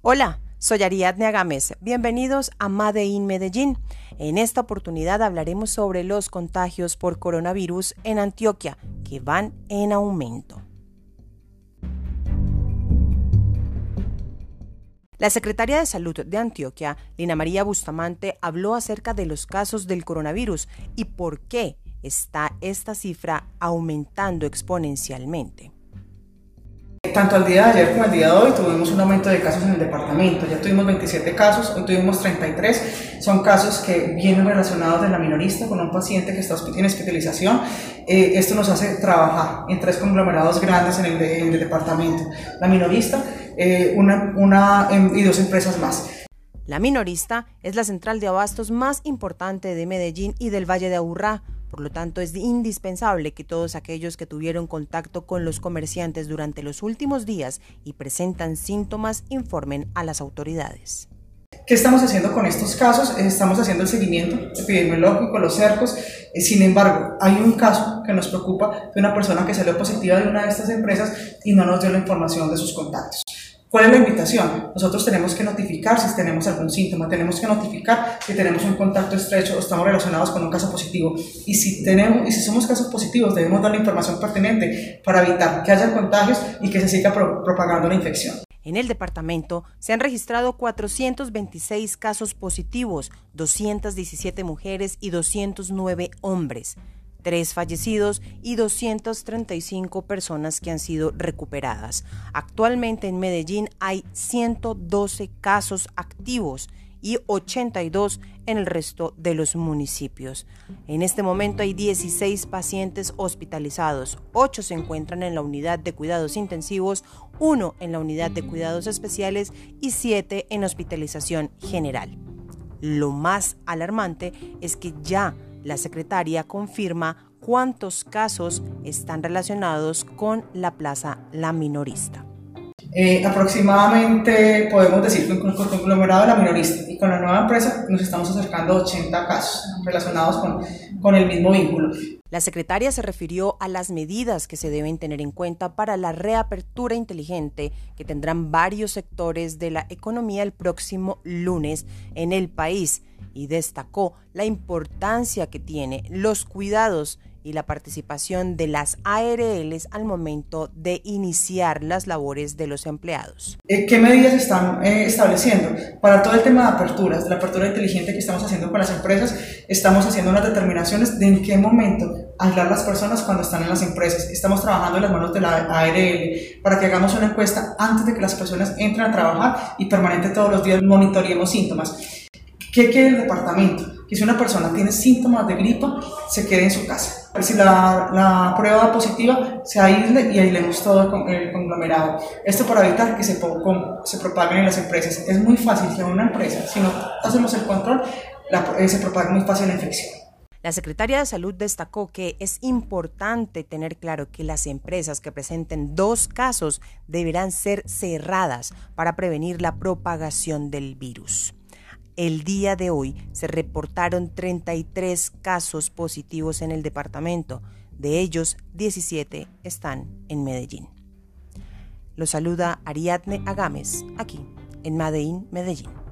Hola, soy Ariadne Agames. Bienvenidos a Made in Medellín. En esta oportunidad hablaremos sobre los contagios por coronavirus en Antioquia, que van en aumento. La secretaria de Salud de Antioquia, Lina María Bustamante, habló acerca de los casos del coronavirus y por qué está esta cifra aumentando exponencialmente. Tanto al día de ayer como al día de hoy tuvimos un aumento de casos en el departamento. Ya tuvimos 27 casos, hoy tuvimos 33. Son casos que vienen relacionados de la minorista con un paciente que está en hospitalización. Eh, esto nos hace trabajar en tres conglomerados grandes en el, en el departamento. La minorista eh, una, una, em, y dos empresas más. La minorista es la central de abastos más importante de Medellín y del Valle de Aburrá por lo tanto, es indispensable que todos aquellos que tuvieron contacto con los comerciantes durante los últimos días y presentan síntomas informen a las autoridades. ¿Qué estamos haciendo con estos casos? Estamos haciendo el seguimiento epidemiológico, los cercos. Eh, sin embargo, hay un caso que nos preocupa de una persona que salió positiva de una de estas empresas y no nos dio la información de sus contactos. ¿Cuál es la invitación? Nosotros tenemos que notificar si tenemos algún síntoma, tenemos que notificar si tenemos un contacto estrecho o estamos relacionados con un caso positivo. Y si, tenemos, y si somos casos positivos, debemos dar la información pertinente para evitar que haya contagios y que se siga propagando la infección. En el departamento se han registrado 426 casos positivos, 217 mujeres y 209 hombres tres fallecidos y 235 personas que han sido recuperadas. Actualmente en Medellín hay 112 casos activos y 82 en el resto de los municipios. En este momento hay 16 pacientes hospitalizados, 8 se encuentran en la unidad de cuidados intensivos, 1 en la unidad de cuidados especiales y 7 en hospitalización general. Lo más alarmante es que ya la secretaria confirma cuántos casos están relacionados con la plaza La Minorista. Eh, aproximadamente podemos decir que con el conglomerado de la minorista y con la nueva empresa nos estamos acercando a 80 casos relacionados con, con el mismo vínculo. La secretaria se refirió a las medidas que se deben tener en cuenta para la reapertura inteligente que tendrán varios sectores de la economía el próximo lunes en el país y destacó la importancia que tiene los cuidados y la participación de las ARLs al momento de iniciar las labores de los empleados. Eh, ¿Qué medidas están eh, estableciendo? Para todo el tema de aperturas, de la apertura inteligente que estamos haciendo con las empresas, estamos haciendo unas determinaciones de en qué momento aislar las personas cuando están en las empresas. Estamos trabajando en las manos de la ARL para que hagamos una encuesta antes de que las personas entren a trabajar y permanente todos los días monitoreemos síntomas. ¿Qué quiere el departamento? Que si una persona tiene síntomas de gripa, se quede en su casa. Si la, la prueba positiva, se aísle y aislemos todo el conglomerado. Esto para evitar que se, se propaguen en las empresas. Es muy fácil que una empresa, si no hacemos el control, la, eh, se propague muy fácil la infección. La Secretaria de Salud destacó que es importante tener claro que las empresas que presenten dos casos deberán ser cerradas para prevenir la propagación del virus. El día de hoy se reportaron 33 casos positivos en el departamento. De ellos, 17 están en Medellín. Lo saluda Ariadne Agames, aquí en Madein, Medellín.